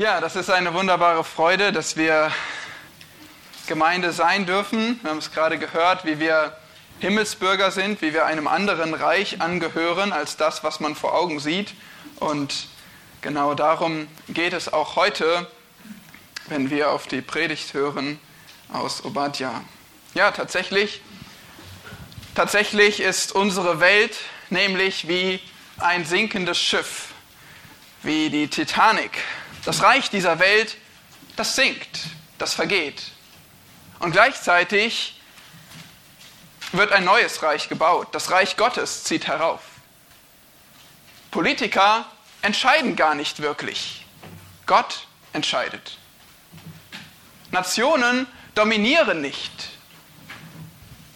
Ja, das ist eine wunderbare Freude, dass wir Gemeinde sein dürfen. Wir haben es gerade gehört, wie wir Himmelsbürger sind, wie wir einem anderen Reich angehören als das, was man vor Augen sieht. Und genau darum geht es auch heute, wenn wir auf die Predigt hören aus Obadja. Ja, tatsächlich, tatsächlich ist unsere Welt nämlich wie ein sinkendes Schiff, wie die Titanic das Reich dieser Welt, das sinkt, das vergeht. Und gleichzeitig wird ein neues Reich gebaut. Das Reich Gottes zieht herauf. Politiker entscheiden gar nicht wirklich. Gott entscheidet. Nationen dominieren nicht.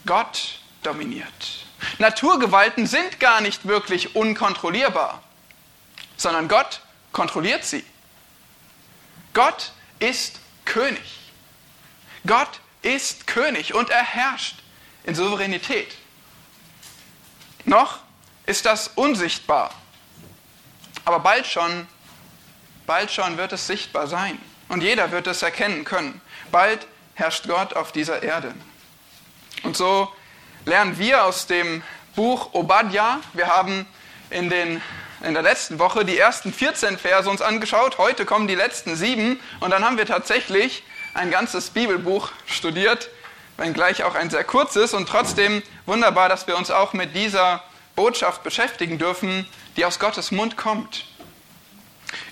Gott dominiert. Naturgewalten sind gar nicht wirklich unkontrollierbar, sondern Gott kontrolliert sie. Gott ist König. Gott ist König und er herrscht in Souveränität. Noch ist das unsichtbar, aber bald schon, bald schon wird es sichtbar sein und jeder wird es erkennen können. Bald herrscht Gott auf dieser Erde. Und so lernen wir aus dem Buch Obadja, wir haben in den in der letzten Woche die ersten 14 Verse uns angeschaut. Heute kommen die letzten sieben. Und dann haben wir tatsächlich ein ganzes Bibelbuch studiert, wenngleich auch ein sehr kurzes. Und trotzdem wunderbar, dass wir uns auch mit dieser Botschaft beschäftigen dürfen, die aus Gottes Mund kommt.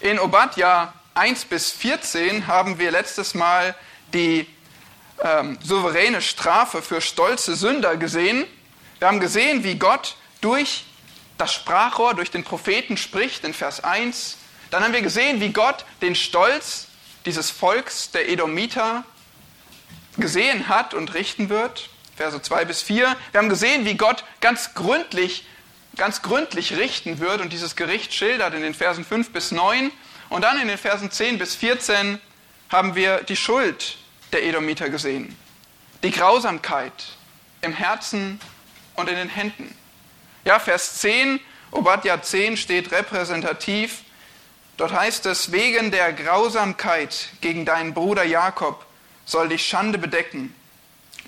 In Obadja 1 bis 14 haben wir letztes Mal die ähm, souveräne Strafe für stolze Sünder gesehen. Wir haben gesehen, wie Gott durch das Sprachrohr durch den Propheten spricht in Vers 1. Dann haben wir gesehen, wie Gott den Stolz dieses Volks der Edomiter gesehen hat und richten wird. Verse 2 bis 4. Wir haben gesehen, wie Gott ganz gründlich, ganz gründlich richten wird und dieses Gericht schildert in den Versen 5 bis 9. Und dann in den Versen 10 bis 14 haben wir die Schuld der Edomiter gesehen. Die Grausamkeit im Herzen und in den Händen. Ja, Vers 10, Obadja 10 steht repräsentativ. Dort heißt es, wegen der Grausamkeit gegen deinen Bruder Jakob soll dich Schande bedecken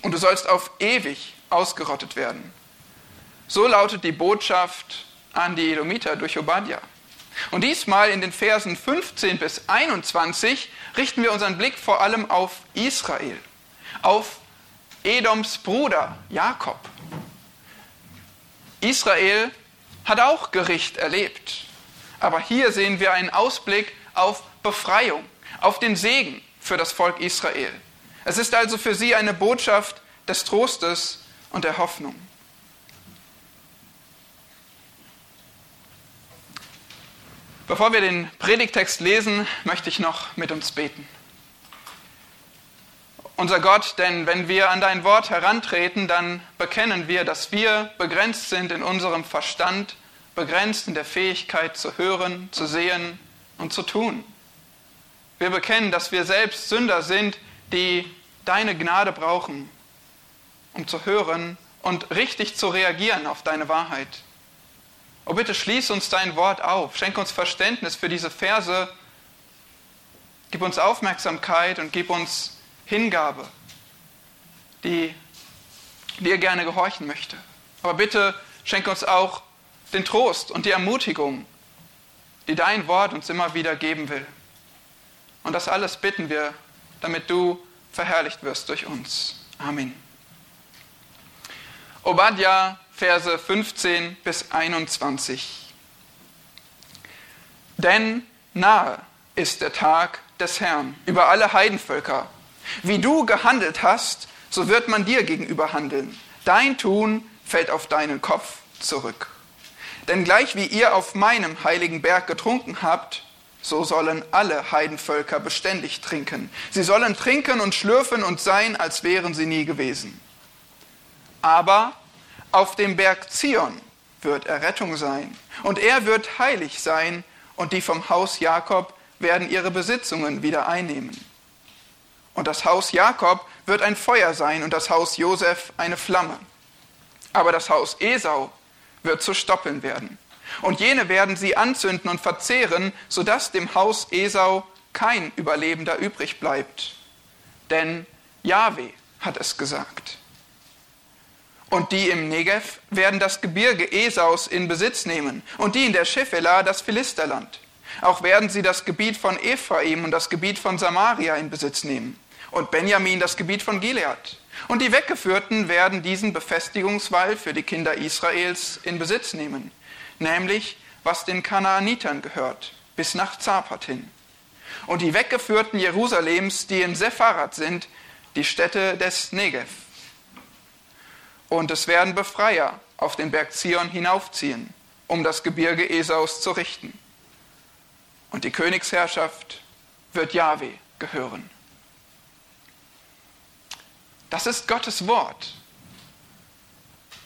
und du sollst auf ewig ausgerottet werden. So lautet die Botschaft an die Edomiter durch Obadja. Und diesmal in den Versen 15 bis 21 richten wir unseren Blick vor allem auf Israel, auf Edoms Bruder Jakob. Israel hat auch Gericht erlebt. Aber hier sehen wir einen Ausblick auf Befreiung, auf den Segen für das Volk Israel. Es ist also für sie eine Botschaft des Trostes und der Hoffnung. Bevor wir den Predigtext lesen, möchte ich noch mit uns beten. Unser Gott, denn wenn wir an dein Wort herantreten, dann bekennen wir, dass wir begrenzt sind in unserem Verstand, begrenzt in der Fähigkeit zu hören, zu sehen und zu tun. Wir bekennen, dass wir selbst Sünder sind, die deine Gnade brauchen, um zu hören und richtig zu reagieren auf deine Wahrheit. Oh bitte schließ uns dein Wort auf, schenk uns Verständnis für diese Verse, gib uns Aufmerksamkeit und gib uns Hingabe, die dir gerne gehorchen möchte. Aber bitte schenke uns auch den Trost und die Ermutigung, die dein Wort uns immer wieder geben will. Und das alles bitten wir, damit du verherrlicht wirst durch uns. Amen. Obadja, Verse 15 bis 21. Denn nahe ist der Tag des Herrn über alle Heidenvölker wie du gehandelt hast, so wird man dir gegenüber handeln. Dein Tun fällt auf deinen Kopf zurück. Denn gleich wie ihr auf meinem heiligen Berg getrunken habt, so sollen alle Heidenvölker beständig trinken. Sie sollen trinken und schlürfen und sein, als wären sie nie gewesen. Aber auf dem Berg Zion wird Errettung sein, und er wird heilig sein, und die vom Haus Jakob werden ihre Besitzungen wieder einnehmen. Und das Haus Jakob wird ein Feuer sein und das Haus Josef eine Flamme. Aber das Haus Esau wird zu Stoppeln werden. Und jene werden sie anzünden und verzehren, sodass dem Haus Esau kein Überlebender übrig bleibt. Denn Yahweh hat es gesagt. Und die im Negev werden das Gebirge Esaus in Besitz nehmen und die in der Schefela das Philisterland. Auch werden sie das Gebiet von Ephraim und das Gebiet von Samaria in Besitz nehmen und Benjamin das Gebiet von Gilead. Und die Weggeführten werden diesen Befestigungswall für die Kinder Israels in Besitz nehmen, nämlich was den Kanaanitern gehört, bis nach Zapat hin. Und die Weggeführten Jerusalems, die in Sepharat sind, die Städte des Negev. Und es werden Befreier auf den Berg Zion hinaufziehen, um das Gebirge Esaus zu richten. Und die Königsherrschaft wird Jahwe gehören. Das ist Gottes Wort.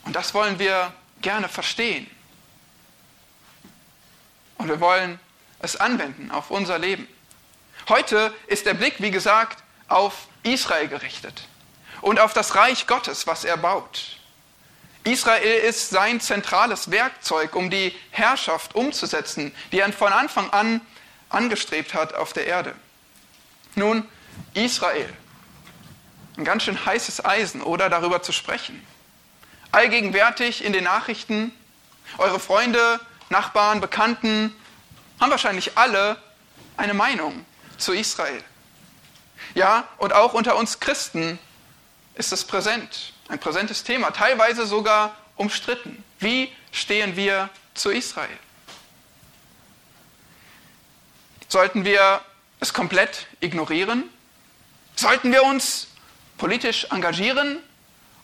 Und das wollen wir gerne verstehen. Und wir wollen es anwenden auf unser Leben. Heute ist der Blick, wie gesagt, auf Israel gerichtet und auf das Reich Gottes, was er baut. Israel ist sein zentrales Werkzeug, um die Herrschaft umzusetzen, die er von Anfang an angestrebt hat auf der Erde. Nun, Israel, ein ganz schön heißes Eisen, oder darüber zu sprechen. Allgegenwärtig in den Nachrichten, eure Freunde, Nachbarn, Bekannten haben wahrscheinlich alle eine Meinung zu Israel. Ja, und auch unter uns Christen ist es präsent, ein präsentes Thema, teilweise sogar umstritten. Wie stehen wir zu Israel? Sollten wir es komplett ignorieren? Sollten wir uns politisch engagieren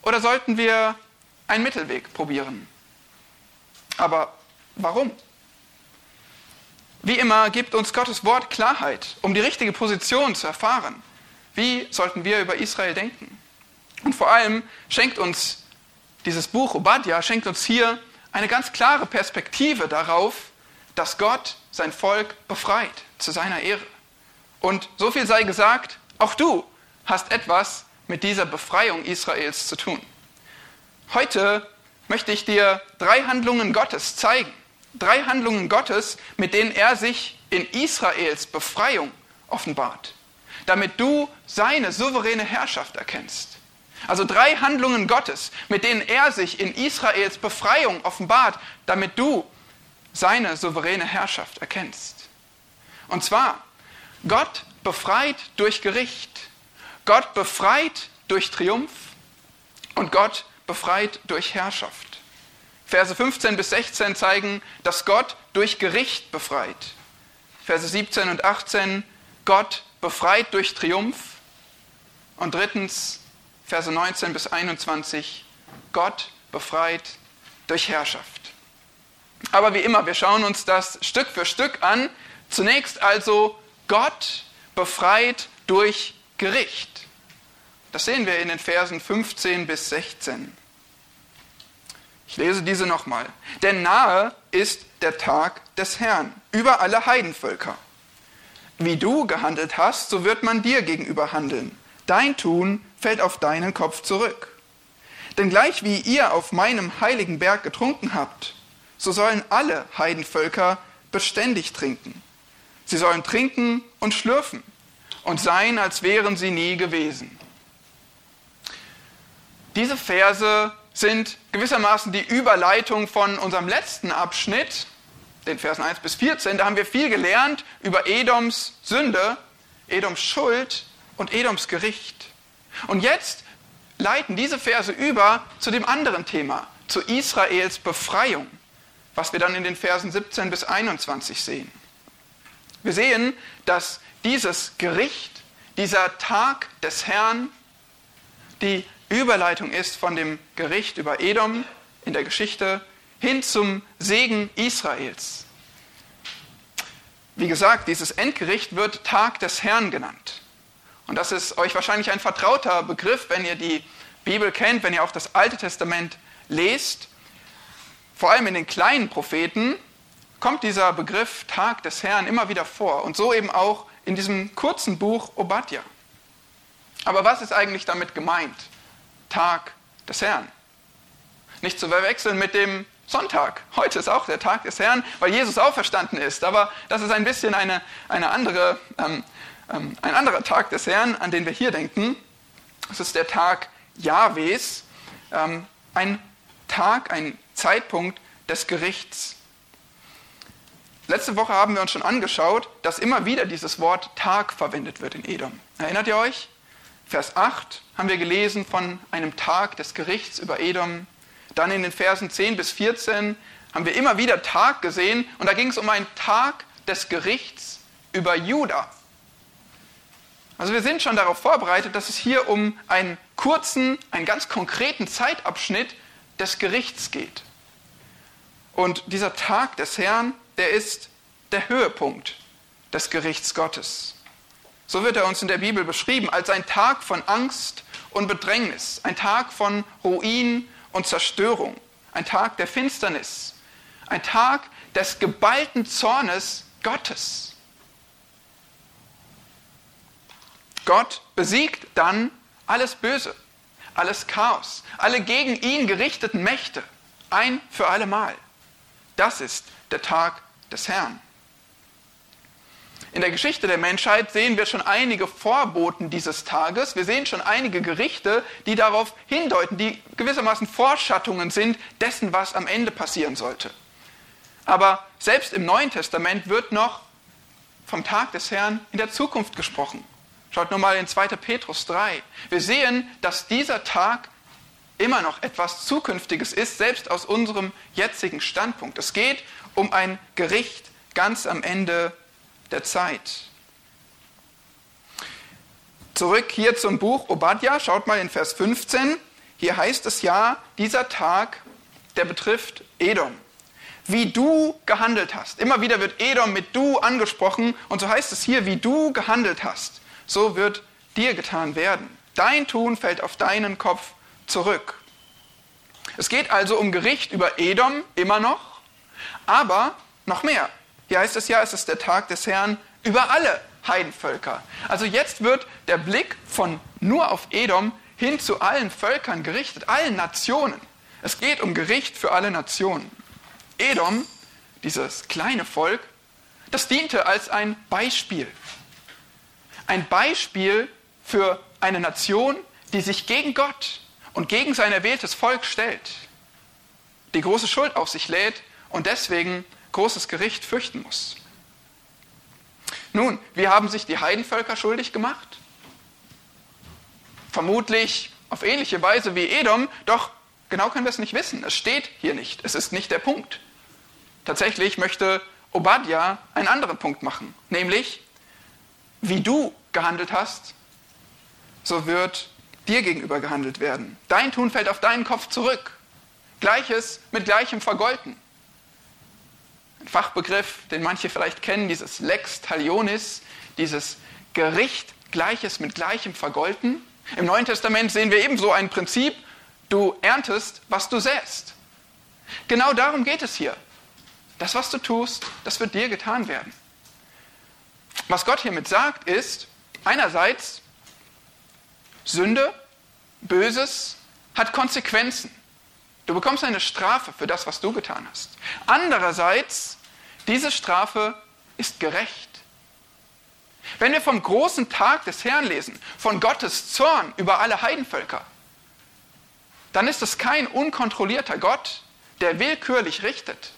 oder sollten wir einen Mittelweg probieren? Aber warum? Wie immer gibt uns Gottes Wort Klarheit, um die richtige Position zu erfahren. Wie sollten wir über Israel denken? Und vor allem schenkt uns dieses Buch Obadja, schenkt uns hier eine ganz klare Perspektive darauf, dass Gott sein Volk befreit zu seiner Ehre. Und so viel sei gesagt, auch du hast etwas mit dieser Befreiung Israels zu tun. Heute möchte ich dir drei Handlungen Gottes zeigen. Drei Handlungen Gottes, mit denen er sich in Israels Befreiung offenbart damit du seine souveräne Herrschaft erkennst. Also drei Handlungen Gottes, mit denen er sich in Israels Befreiung offenbart, damit du seine souveräne Herrschaft erkennst. Und zwar, Gott befreit durch Gericht, Gott befreit durch Triumph und Gott befreit durch Herrschaft. Verse 15 bis 16 zeigen, dass Gott durch Gericht befreit. Verse 17 und 18, Gott befreit durch Triumph. Und drittens, Verse 19 bis 21, Gott befreit durch Herrschaft. Aber wie immer, wir schauen uns das Stück für Stück an. Zunächst also Gott befreit durch Gericht. Das sehen wir in den Versen 15 bis 16. Ich lese diese nochmal. Denn nahe ist der Tag des Herrn über alle Heidenvölker. Wie du gehandelt hast, so wird man dir gegenüber handeln. Dein Tun fällt auf deinen Kopf zurück. Denn gleich wie ihr auf meinem heiligen Berg getrunken habt, so sollen alle Heidenvölker beständig trinken. Sie sollen trinken und schlürfen und sein, als wären sie nie gewesen. Diese Verse sind gewissermaßen die Überleitung von unserem letzten Abschnitt, den Versen 1 bis 14, da haben wir viel gelernt über Edoms Sünde, Edoms Schuld und Edoms Gericht. Und jetzt leiten diese Verse über zu dem anderen Thema, zu Israels Befreiung, was wir dann in den Versen 17 bis 21 sehen. Wir sehen, dass dieses Gericht, dieser Tag des Herrn, die Überleitung ist von dem Gericht über Edom in der Geschichte hin zum Segen Israels. Wie gesagt, dieses Endgericht wird Tag des Herrn genannt. Und das ist euch wahrscheinlich ein vertrauter Begriff, wenn ihr die Bibel kennt, wenn ihr auch das Alte Testament lest. Vor allem in den kleinen Propheten kommt dieser Begriff Tag des Herrn immer wieder vor. Und so eben auch in diesem kurzen Buch Obadja. Aber was ist eigentlich damit gemeint? Tag des Herrn. Nicht zu verwechseln mit dem Sonntag. Heute ist auch der Tag des Herrn, weil Jesus auferstanden ist. Aber das ist ein bisschen eine, eine andere, ähm, ähm, ein anderer Tag des Herrn, an den wir hier denken. Es ist der Tag Jahwes, ähm, ein Tag, ein Zeitpunkt des Gerichts. Letzte Woche haben wir uns schon angeschaut, dass immer wieder dieses Wort Tag verwendet wird in Edom. Erinnert ihr euch? Vers 8 haben wir gelesen von einem Tag des Gerichts über Edom. Dann in den Versen 10 bis 14 haben wir immer wieder Tag gesehen und da ging es um einen Tag des Gerichts über Juda. Also wir sind schon darauf vorbereitet, dass es hier um einen kurzen, einen ganz konkreten Zeitabschnitt des Gerichts geht. Und dieser Tag des Herrn, der ist der Höhepunkt des Gerichts Gottes. So wird er uns in der Bibel beschrieben als ein Tag von Angst und Bedrängnis, ein Tag von Ruin und Zerstörung, ein Tag der Finsternis, ein Tag des geballten Zornes Gottes. Gott besiegt dann alles Böse, alles Chaos, alle gegen ihn gerichteten Mächte, ein für allemal. Das ist der Tag des Herrn. In der Geschichte der Menschheit sehen wir schon einige Vorboten dieses Tages. Wir sehen schon einige Gerichte, die darauf hindeuten, die gewissermaßen Vorschattungen sind dessen, was am Ende passieren sollte. Aber selbst im Neuen Testament wird noch vom Tag des Herrn in der Zukunft gesprochen. Schaut nur mal in 2. Petrus 3. Wir sehen, dass dieser Tag immer noch etwas Zukünftiges ist, selbst aus unserem jetzigen Standpunkt. Es geht um ein Gericht ganz am Ende der Zeit. Zurück hier zum Buch Obadja, schaut mal in Vers 15. Hier heißt es ja, dieser Tag, der betrifft Edom. Wie du gehandelt hast. Immer wieder wird Edom mit du angesprochen und so heißt es hier, wie du gehandelt hast. So wird dir getan werden. Dein Tun fällt auf deinen Kopf zurück. Es geht also um Gericht über Edom immer noch, aber noch mehr. Hier heißt es ja, es ist der Tag des Herrn über alle Heidenvölker. Also jetzt wird der Blick von nur auf Edom hin zu allen Völkern gerichtet, allen Nationen. Es geht um Gericht für alle Nationen. Edom, dieses kleine Volk, das diente als ein Beispiel. Ein Beispiel für eine Nation, die sich gegen Gott und gegen sein erwähltes Volk stellt, die große Schuld auf sich lädt und deswegen großes Gericht fürchten muss. Nun, wie haben sich die Heidenvölker schuldig gemacht? Vermutlich auf ähnliche Weise wie Edom, doch genau können wir es nicht wissen. Es steht hier nicht. Es ist nicht der Punkt. Tatsächlich möchte Obadja einen anderen Punkt machen, nämlich, wie du gehandelt hast, so wird dir gegenüber gehandelt werden. Dein Tun fällt auf deinen Kopf zurück. Gleiches mit gleichem vergolten. Fachbegriff, den manche vielleicht kennen, dieses Lex Talionis, dieses Gericht Gleiches mit Gleichem vergolten. Im Neuen Testament sehen wir ebenso ein Prinzip, du erntest, was du säst. Genau darum geht es hier. Das, was du tust, das wird dir getan werden. Was Gott hiermit sagt, ist, einerseits, Sünde, Böses hat Konsequenzen. Du bekommst eine Strafe für das, was du getan hast. Andererseits, diese Strafe ist gerecht. Wenn wir vom großen Tag des Herrn lesen, von Gottes Zorn über alle Heidenvölker, dann ist es kein unkontrollierter Gott, der willkürlich richtet,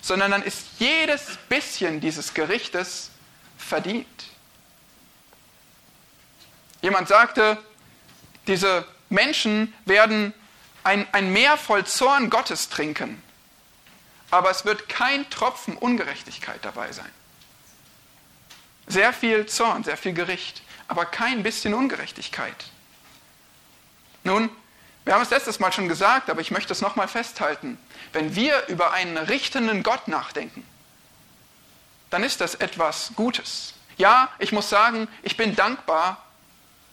sondern dann ist jedes bisschen dieses Gerichtes verdient. Jemand sagte, diese Menschen werden ein, ein Meer voll Zorn Gottes trinken, aber es wird kein Tropfen Ungerechtigkeit dabei sein. Sehr viel Zorn, sehr viel Gericht, aber kein bisschen Ungerechtigkeit. Nun, wir haben es letztes Mal schon gesagt, aber ich möchte es nochmal festhalten. Wenn wir über einen richtenden Gott nachdenken, dann ist das etwas Gutes. Ja, ich muss sagen, ich bin dankbar,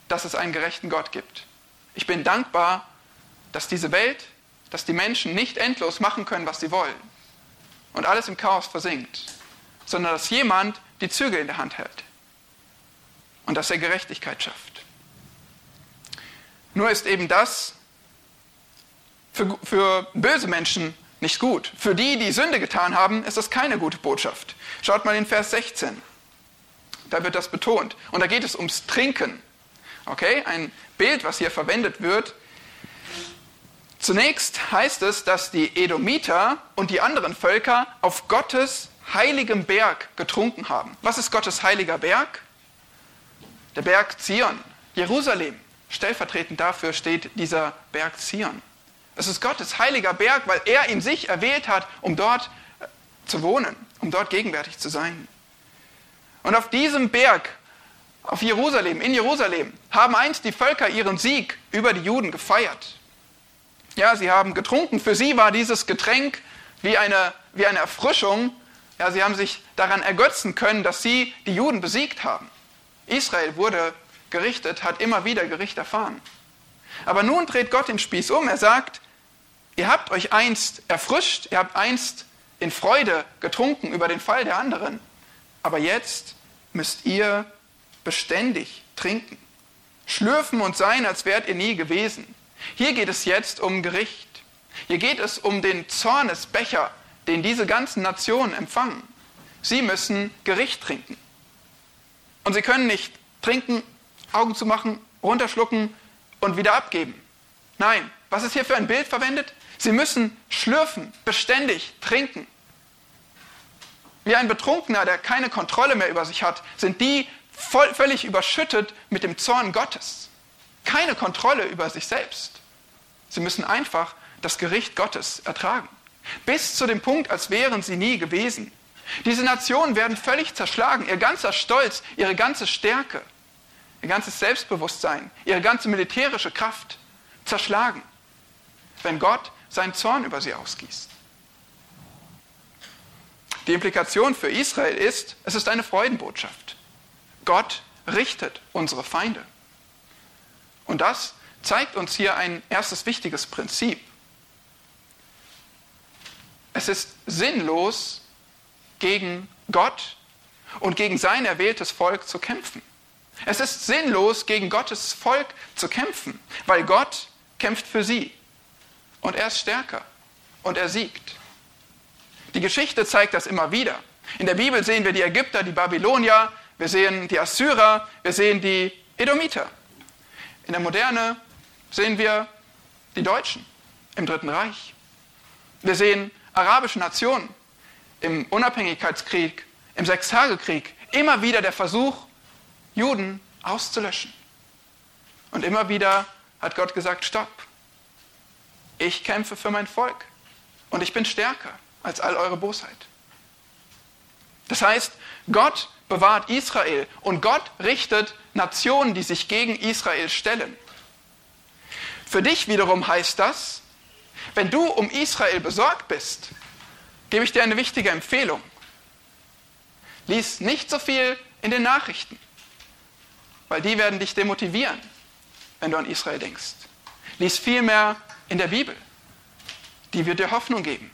dass es einen gerechten Gott gibt. Ich bin dankbar, dass diese Welt, dass die Menschen nicht endlos machen können, was sie wollen und alles im Chaos versinkt, sondern dass jemand die Zügel in der Hand hält und dass er Gerechtigkeit schafft. Nur ist eben das für, für böse Menschen nicht gut. Für die, die Sünde getan haben, ist das keine gute Botschaft. Schaut mal in Vers 16. Da wird das betont. Und da geht es ums Trinken. Okay, ein Bild, was hier verwendet wird. Zunächst heißt es, dass die Edomiter und die anderen Völker auf Gottes heiligem Berg getrunken haben. Was ist Gottes heiliger Berg? Der Berg Zion, Jerusalem. Stellvertretend dafür steht dieser Berg Zion. Es ist Gottes heiliger Berg, weil er ihn sich erwählt hat, um dort äh, zu wohnen, um dort gegenwärtig zu sein. Und auf diesem Berg, auf Jerusalem, in Jerusalem, haben einst die Völker ihren Sieg über die Juden gefeiert. Ja, sie haben getrunken. Für sie war dieses Getränk wie eine, wie eine Erfrischung. Ja, sie haben sich daran ergötzen können, dass sie die Juden besiegt haben. Israel wurde gerichtet, hat immer wieder Gericht erfahren. Aber nun dreht Gott den Spieß um. Er sagt, Ihr habt euch einst erfrischt, ihr habt einst in Freude getrunken über den Fall der anderen, aber jetzt müsst ihr beständig trinken, schlürfen und sein, als wärt ihr nie gewesen. Hier geht es jetzt um Gericht. Hier geht es um den Zornesbecher, den diese ganzen Nationen empfangen. Sie müssen Gericht trinken. Und sie können nicht trinken, Augen zu machen, runterschlucken und wieder abgeben. Nein, was ist hier für ein Bild verwendet? Sie müssen schlürfen, beständig trinken. Wie ein Betrunkener, der keine Kontrolle mehr über sich hat, sind die voll, völlig überschüttet mit dem Zorn Gottes. Keine Kontrolle über sich selbst. Sie müssen einfach das Gericht Gottes ertragen. Bis zu dem Punkt, als wären sie nie gewesen. Diese Nationen werden völlig zerschlagen. Ihr ganzer Stolz, ihre ganze Stärke, ihr ganzes Selbstbewusstsein, ihre ganze militärische Kraft zerschlagen. Wenn Gott seinen Zorn über sie ausgießt. Die Implikation für Israel ist, es ist eine Freudenbotschaft. Gott richtet unsere Feinde. Und das zeigt uns hier ein erstes wichtiges Prinzip. Es ist sinnlos, gegen Gott und gegen sein erwähltes Volk zu kämpfen. Es ist sinnlos, gegen Gottes Volk zu kämpfen, weil Gott kämpft für sie. Und er ist stärker und er siegt. Die Geschichte zeigt das immer wieder. In der Bibel sehen wir die Ägypter, die Babylonier, wir sehen die Assyrer, wir sehen die Edomiter. In der Moderne sehen wir die Deutschen im Dritten Reich. Wir sehen arabische Nationen im Unabhängigkeitskrieg, im Sechstagekrieg. Immer wieder der Versuch, Juden auszulöschen. Und immer wieder hat Gott gesagt, stopp, ich kämpfe für mein Volk und ich bin stärker als all eure Bosheit. Das heißt, Gott bewahrt Israel und Gott richtet Nationen, die sich gegen Israel stellen. Für dich wiederum heißt das, wenn du um Israel besorgt bist, gebe ich dir eine wichtige Empfehlung. Lies nicht so viel in den Nachrichten, weil die werden dich demotivieren, wenn du an Israel denkst. Lies vielmehr in der Bibel. Die wird dir Hoffnung geben.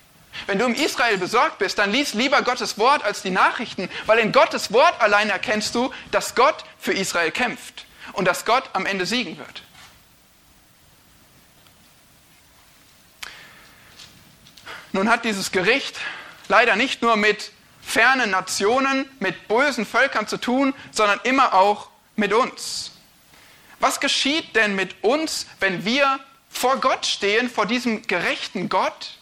Wenn du um Israel besorgt bist, dann lies lieber Gottes Wort als die Nachrichten, weil in Gottes Wort allein erkennst du, dass Gott für Israel kämpft und dass Gott am Ende siegen wird. Nun hat dieses Gericht leider nicht nur mit fernen Nationen, mit bösen Völkern zu tun, sondern immer auch mit uns. Was geschieht denn mit uns, wenn wir vor Gott stehen, vor diesem gerechten Gott,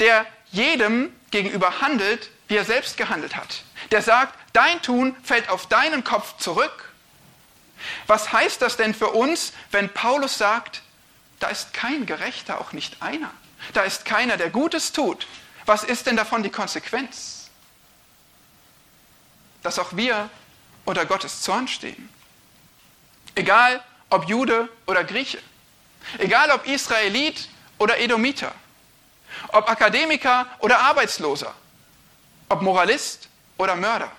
der jedem gegenüber handelt, wie er selbst gehandelt hat. Der sagt, dein Tun fällt auf deinen Kopf zurück. Was heißt das denn für uns, wenn Paulus sagt, da ist kein Gerechter, auch nicht einer. Da ist keiner, der Gutes tut. Was ist denn davon die Konsequenz? Dass auch wir unter Gottes Zorn stehen. Egal ob Jude oder Grieche. Egal ob Israelit oder Edomiter, ob Akademiker oder Arbeitsloser, ob Moralist oder Mörder,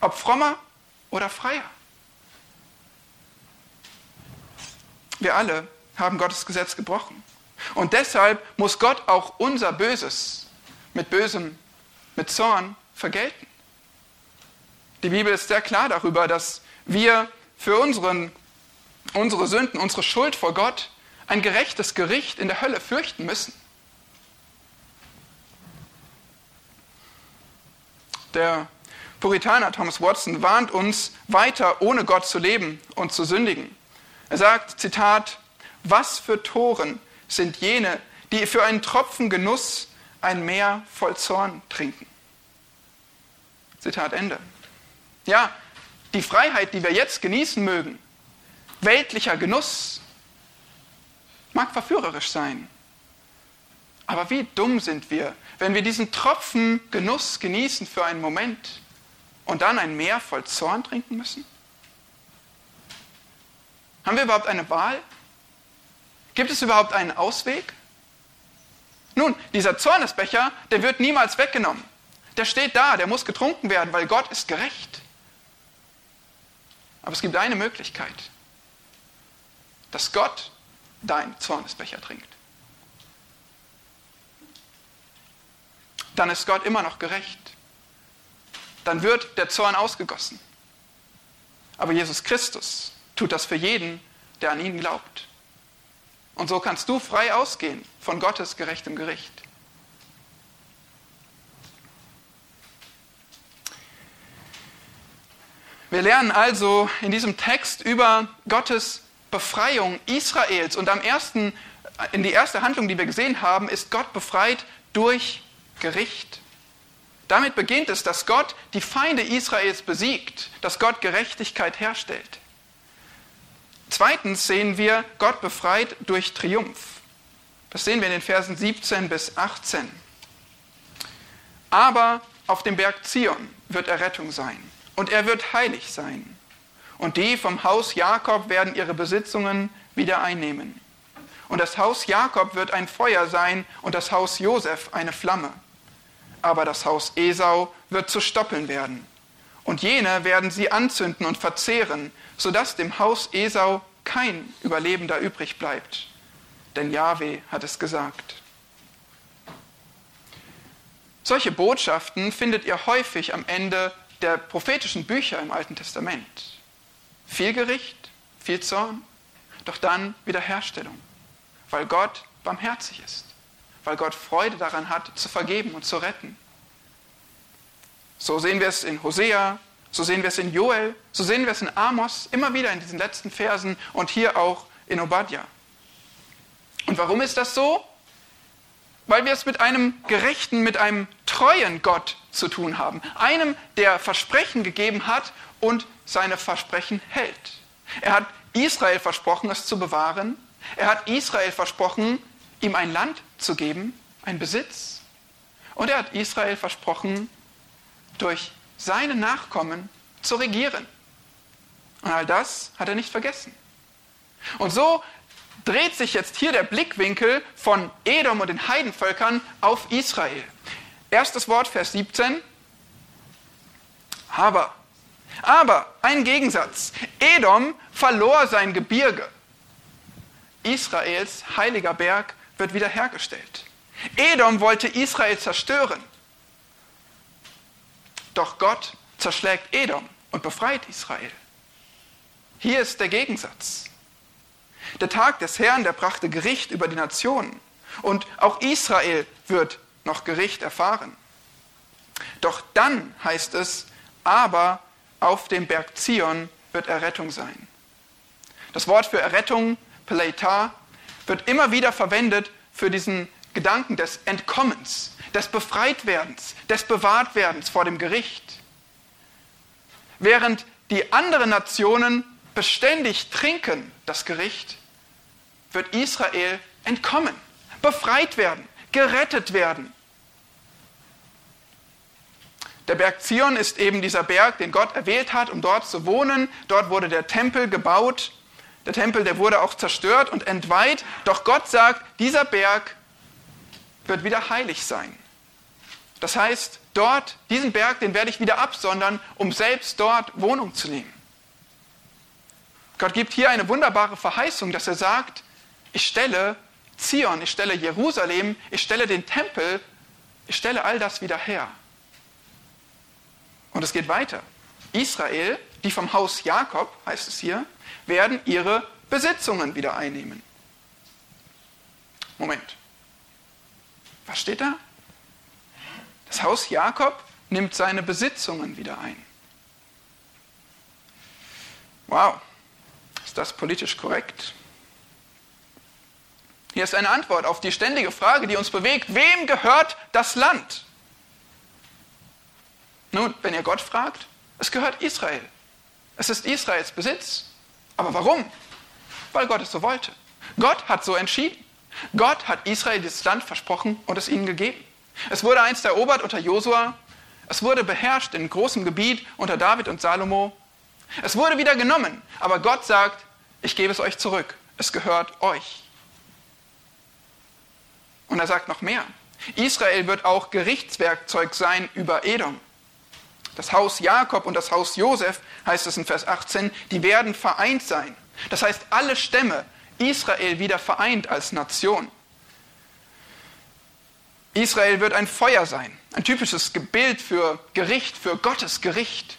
ob Frommer oder Freier. Wir alle haben Gottes Gesetz gebrochen. Und deshalb muss Gott auch unser Böses mit Bösem, mit Zorn vergelten. Die Bibel ist sehr klar darüber, dass wir für unseren unsere Sünden, unsere Schuld vor Gott ein gerechtes Gericht in der Hölle fürchten müssen. Der Puritaner Thomas Watson warnt uns, weiter ohne Gott zu leben und zu sündigen. Er sagt, Zitat, was für Toren sind jene, die für einen Tropfen Genuss ein Meer voll Zorn trinken. Zitat Ende. Ja, die Freiheit, die wir jetzt genießen mögen, weltlicher Genuss, mag verführerisch sein. Aber wie dumm sind wir, wenn wir diesen Tropfen Genuss genießen für einen Moment und dann ein Meer voll Zorn trinken müssen? Haben wir überhaupt eine Wahl? Gibt es überhaupt einen Ausweg? Nun, dieser Zornesbecher, der wird niemals weggenommen. Der steht da, der muss getrunken werden, weil Gott ist gerecht. Aber es gibt eine Möglichkeit, dass Gott dein Zornesbecher trinkt. Dann ist Gott immer noch gerecht. Dann wird der Zorn ausgegossen. Aber Jesus Christus tut das für jeden, der an ihn glaubt. Und so kannst du frei ausgehen von Gottes gerechtem Gericht. Wir lernen also in diesem Text über Gottes Befreiung Israels. Und am ersten, in die erste Handlung, die wir gesehen haben, ist Gott befreit durch Gericht. Damit beginnt es, dass Gott die Feinde Israels besiegt, dass Gott Gerechtigkeit herstellt. Zweitens sehen wir Gott befreit durch Triumph. Das sehen wir in den Versen 17 bis 18. Aber auf dem Berg Zion wird Errettung sein und er wird heilig sein. Und die vom Haus Jakob werden ihre Besitzungen wieder einnehmen. Und das Haus Jakob wird ein Feuer sein und das Haus Josef eine Flamme. Aber das Haus Esau wird zu Stoppeln werden. Und jene werden sie anzünden und verzehren, sodass dem Haus Esau kein Überlebender übrig bleibt. Denn Yahweh hat es gesagt. Solche Botschaften findet ihr häufig am Ende der prophetischen Bücher im Alten Testament. Viel Gericht, viel Zorn, doch dann Wiederherstellung, weil Gott barmherzig ist, weil Gott Freude daran hat, zu vergeben und zu retten. So sehen wir es in Hosea, so sehen wir es in Joel, so sehen wir es in Amos, immer wieder in diesen letzten Versen und hier auch in Obadja. Und warum ist das so? Weil wir es mit einem gerechten, mit einem treuen Gott zu tun haben. Einem, der Versprechen gegeben hat und seine Versprechen hält. Er hat Israel versprochen, es zu bewahren. Er hat Israel versprochen, ihm ein Land zu geben, ein Besitz. Und er hat Israel versprochen, durch seine Nachkommen zu regieren. Und all das hat er nicht vergessen. Und so dreht sich jetzt hier der Blickwinkel von Edom und den Heidenvölkern auf Israel. Erstes Wort, Vers 17. Aber, aber, ein Gegensatz. Edom verlor sein Gebirge. Israels heiliger Berg wird wiederhergestellt. Edom wollte Israel zerstören. Doch Gott zerschlägt Edom und befreit Israel. Hier ist der Gegensatz. Der Tag des Herrn, der brachte Gericht über die Nationen. Und auch Israel wird noch Gericht erfahren. Doch dann heißt es, aber auf dem Berg Zion wird Errettung sein. Das Wort für Errettung, Peleita, wird immer wieder verwendet für diesen Gedanken des Entkommens, des Befreitwerdens, des Bewahrtwerdens vor dem Gericht. Während die anderen Nationen beständig trinken das Gericht, wird Israel entkommen, befreit werden, gerettet werden. Der Berg Zion ist eben dieser Berg, den Gott erwählt hat, um dort zu wohnen. Dort wurde der Tempel gebaut. Der Tempel, der wurde auch zerstört und entweiht. Doch Gott sagt, dieser Berg wird wieder heilig sein. Das heißt, dort, diesen Berg, den werde ich wieder absondern, um selbst dort Wohnung zu nehmen. Gott gibt hier eine wunderbare Verheißung, dass er sagt, ich stelle Zion, ich stelle Jerusalem, ich stelle den Tempel, ich stelle all das wieder her. Und es geht weiter. Israel, die vom Haus Jakob, heißt es hier, werden ihre Besitzungen wieder einnehmen. Moment. Was steht da? Das Haus Jakob nimmt seine Besitzungen wieder ein. Wow, ist das politisch korrekt? Hier ist eine Antwort auf die ständige Frage, die uns bewegt, wem gehört das Land? Nun, wenn ihr Gott fragt, es gehört Israel. Es ist Israels Besitz. Aber warum? Weil Gott es so wollte. Gott hat so entschieden. Gott hat Israel dieses Land versprochen und es ihnen gegeben. Es wurde einst erobert unter Josua. Es wurde beherrscht in großem Gebiet unter David und Salomo. Es wurde wieder genommen. Aber Gott sagt, ich gebe es euch zurück. Es gehört euch. Und er sagt noch mehr. Israel wird auch Gerichtswerkzeug sein über Edom. Das Haus Jakob und das Haus Josef, heißt es in Vers 18, die werden vereint sein. Das heißt, alle Stämme Israel wieder vereint als Nation. Israel wird ein Feuer sein, ein typisches Bild für Gericht, für Gottes Gericht.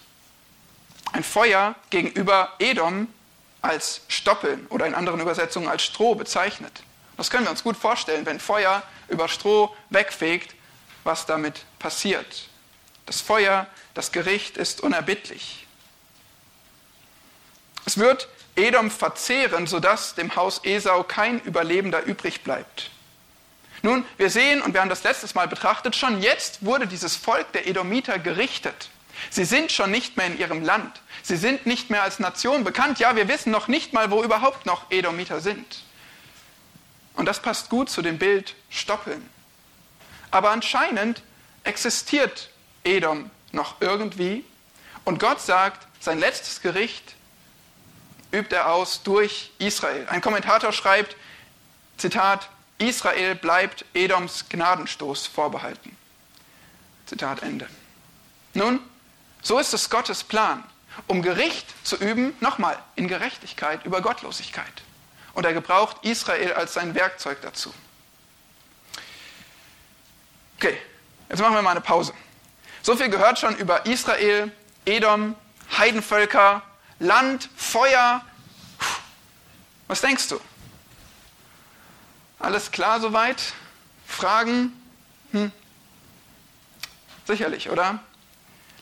Ein Feuer gegenüber Edom als Stoppeln oder in anderen Übersetzungen als Stroh bezeichnet. Das können wir uns gut vorstellen, wenn Feuer über Stroh wegfegt, was damit passiert. Das Feuer, das Gericht ist unerbittlich. Es wird Edom verzehren, sodass dem Haus Esau kein Überlebender übrig bleibt. Nun, wir sehen, und wir haben das letztes Mal betrachtet, schon jetzt wurde dieses Volk der Edomiter gerichtet. Sie sind schon nicht mehr in ihrem Land. Sie sind nicht mehr als Nation bekannt. Ja, wir wissen noch nicht mal, wo überhaupt noch Edomiter sind. Und das passt gut zu dem Bild Stoppeln. Aber anscheinend existiert Edom noch irgendwie und Gott sagt, sein letztes Gericht übt er aus durch Israel. Ein Kommentator schreibt, Zitat, Israel bleibt Edoms Gnadenstoß vorbehalten. Zitat Ende. Nun, so ist es Gottes Plan, um Gericht zu üben, nochmal, in Gerechtigkeit über Gottlosigkeit und er gebraucht Israel als sein Werkzeug dazu. Okay, jetzt machen wir mal eine Pause. So viel gehört schon über Israel, Edom, Heidenvölker, Land, Feuer. Was denkst du? Alles klar soweit? Fragen? Hm. Sicherlich, oder?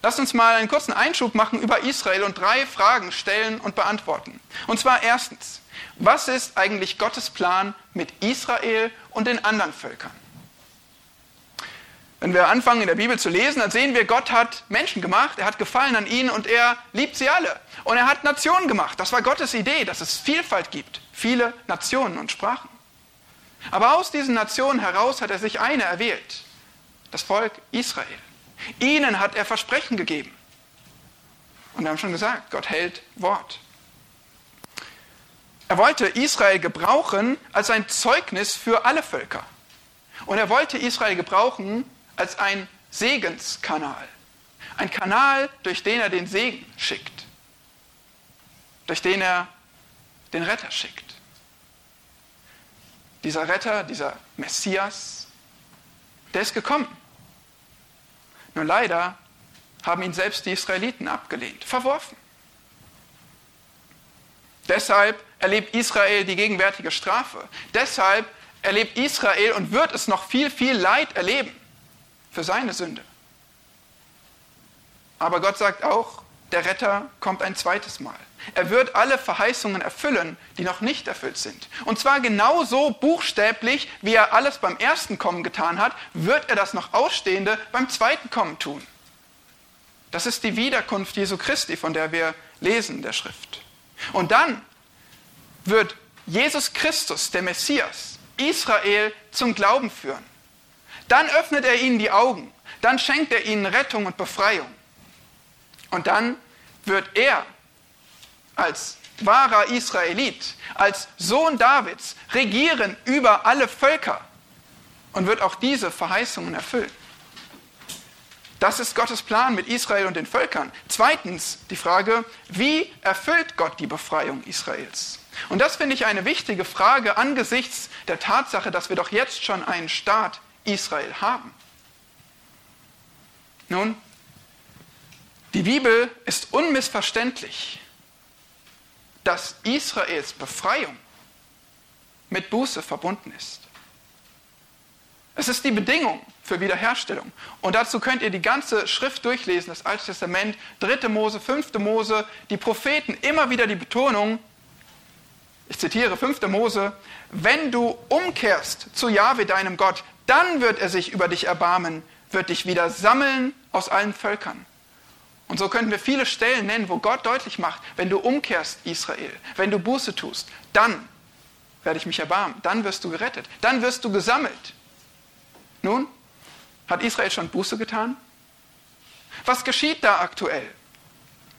Lass uns mal einen kurzen Einschub machen über Israel und drei Fragen stellen und beantworten. Und zwar erstens, was ist eigentlich Gottes Plan mit Israel und den anderen Völkern? Wenn wir anfangen in der Bibel zu lesen, dann sehen wir, Gott hat Menschen gemacht, er hat Gefallen an ihnen und er liebt sie alle. Und er hat Nationen gemacht. Das war Gottes Idee, dass es Vielfalt gibt, viele Nationen und Sprachen. Aber aus diesen Nationen heraus hat er sich eine erwählt, das Volk Israel. Ihnen hat er Versprechen gegeben. Und wir haben schon gesagt, Gott hält Wort. Er wollte Israel gebrauchen als ein Zeugnis für alle Völker. Und er wollte Israel gebrauchen als ein Segenskanal. Ein Kanal, durch den er den Segen schickt. Durch den er den Retter schickt. Dieser Retter, dieser Messias, der ist gekommen. Nur leider haben ihn selbst die Israeliten abgelehnt, verworfen. Deshalb erlebt Israel die gegenwärtige Strafe. Deshalb erlebt Israel und wird es noch viel, viel Leid erleben für seine Sünde. Aber Gott sagt auch, der Retter kommt ein zweites Mal. Er wird alle Verheißungen erfüllen, die noch nicht erfüllt sind. Und zwar genauso buchstäblich, wie er alles beim ersten Kommen getan hat, wird er das noch Ausstehende beim zweiten Kommen tun. Das ist die Wiederkunft Jesu Christi, von der wir lesen in der Schrift. Und dann wird Jesus Christus, der Messias, Israel zum Glauben führen. Dann öffnet er ihnen die Augen, dann schenkt er ihnen Rettung und Befreiung. Und dann wird er als wahrer Israelit, als Sohn Davids regieren über alle Völker und wird auch diese Verheißungen erfüllen. Das ist Gottes Plan mit Israel und den Völkern. Zweitens die Frage, wie erfüllt Gott die Befreiung Israels? Und das finde ich eine wichtige Frage angesichts der Tatsache, dass wir doch jetzt schon einen Staat Israel haben. Nun, die Bibel ist unmissverständlich, dass Israels Befreiung mit Buße verbunden ist. Es ist die Bedingung für Wiederherstellung. Und dazu könnt ihr die ganze Schrift durchlesen, das Alte Testament, 3. Mose, 5. Mose, die Propheten, immer wieder die Betonung, ich zitiere 5. Mose, wenn du umkehrst zu Jahwe, deinem Gott, dann wird er sich über dich erbarmen, wird dich wieder sammeln aus allen Völkern. Und so könnten wir viele Stellen nennen, wo Gott deutlich macht, wenn du umkehrst, Israel, wenn du Buße tust, dann werde ich mich erbarmen, dann wirst du gerettet, dann wirst du gesammelt. Nun, hat Israel schon Buße getan? Was geschieht da aktuell?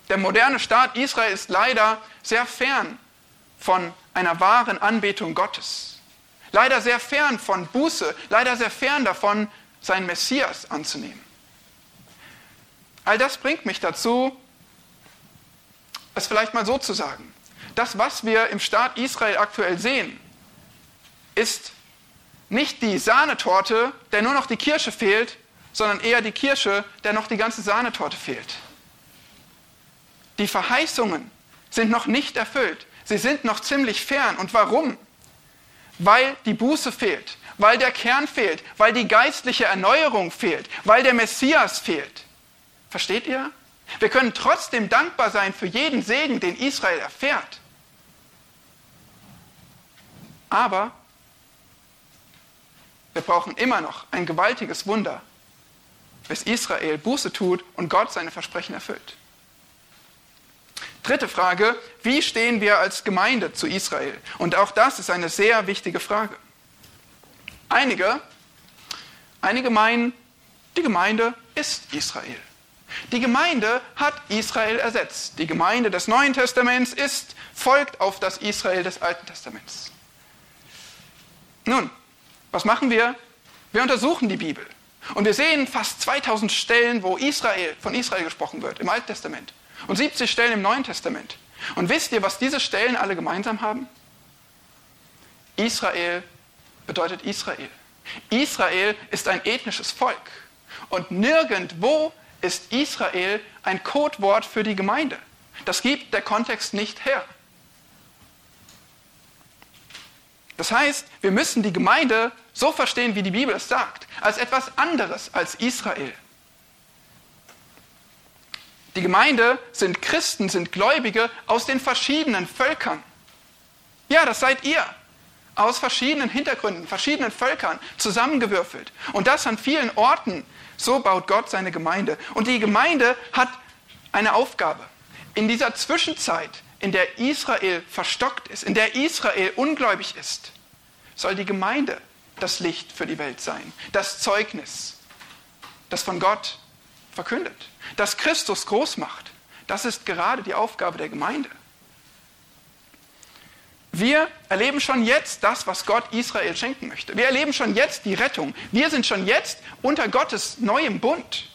Der moderne Staat Israel ist leider sehr fern von einer wahren Anbetung Gottes. Leider sehr fern von Buße, leider sehr fern davon, seinen Messias anzunehmen. All das bringt mich dazu, es vielleicht mal so zu sagen. Das, was wir im Staat Israel aktuell sehen, ist nicht die Sahnetorte, der nur noch die Kirsche fehlt, sondern eher die Kirsche, der noch die ganze Sahnetorte fehlt. Die Verheißungen sind noch nicht erfüllt. Sie sind noch ziemlich fern. Und warum? Weil die Buße fehlt, weil der Kern fehlt, weil die geistliche Erneuerung fehlt, weil der Messias fehlt. Versteht ihr? Wir können trotzdem dankbar sein für jeden Segen, den Israel erfährt. Aber wir brauchen immer noch ein gewaltiges Wunder, bis Israel Buße tut und Gott seine Versprechen erfüllt. Dritte Frage, wie stehen wir als Gemeinde zu Israel? Und auch das ist eine sehr wichtige Frage. Einige, einige meinen, die Gemeinde ist Israel. Die Gemeinde hat Israel ersetzt. Die Gemeinde des Neuen Testaments ist, folgt auf das Israel des Alten Testaments. Nun, was machen wir? Wir untersuchen die Bibel. Und wir sehen fast 2000 Stellen, wo Israel, von Israel gesprochen wird im Alten Testament. Und 70 Stellen im Neuen Testament. Und wisst ihr, was diese Stellen alle gemeinsam haben? Israel bedeutet Israel. Israel ist ein ethnisches Volk. Und nirgendwo ist Israel ein Codewort für die Gemeinde. Das gibt der Kontext nicht her. Das heißt, wir müssen die Gemeinde so verstehen, wie die Bibel es sagt, als etwas anderes als Israel. Die Gemeinde sind Christen, sind Gläubige aus den verschiedenen Völkern. Ja, das seid ihr. Aus verschiedenen Hintergründen, verschiedenen Völkern zusammengewürfelt. Und das an vielen Orten. So baut Gott seine Gemeinde. Und die Gemeinde hat eine Aufgabe. In dieser Zwischenzeit, in der Israel verstockt ist, in der Israel ungläubig ist, soll die Gemeinde das Licht für die Welt sein, das Zeugnis, das von Gott verkündet, das Christus groß macht. Das ist gerade die Aufgabe der Gemeinde. Wir erleben schon jetzt das, was Gott Israel schenken möchte. Wir erleben schon jetzt die Rettung. Wir sind schon jetzt unter Gottes neuem Bund.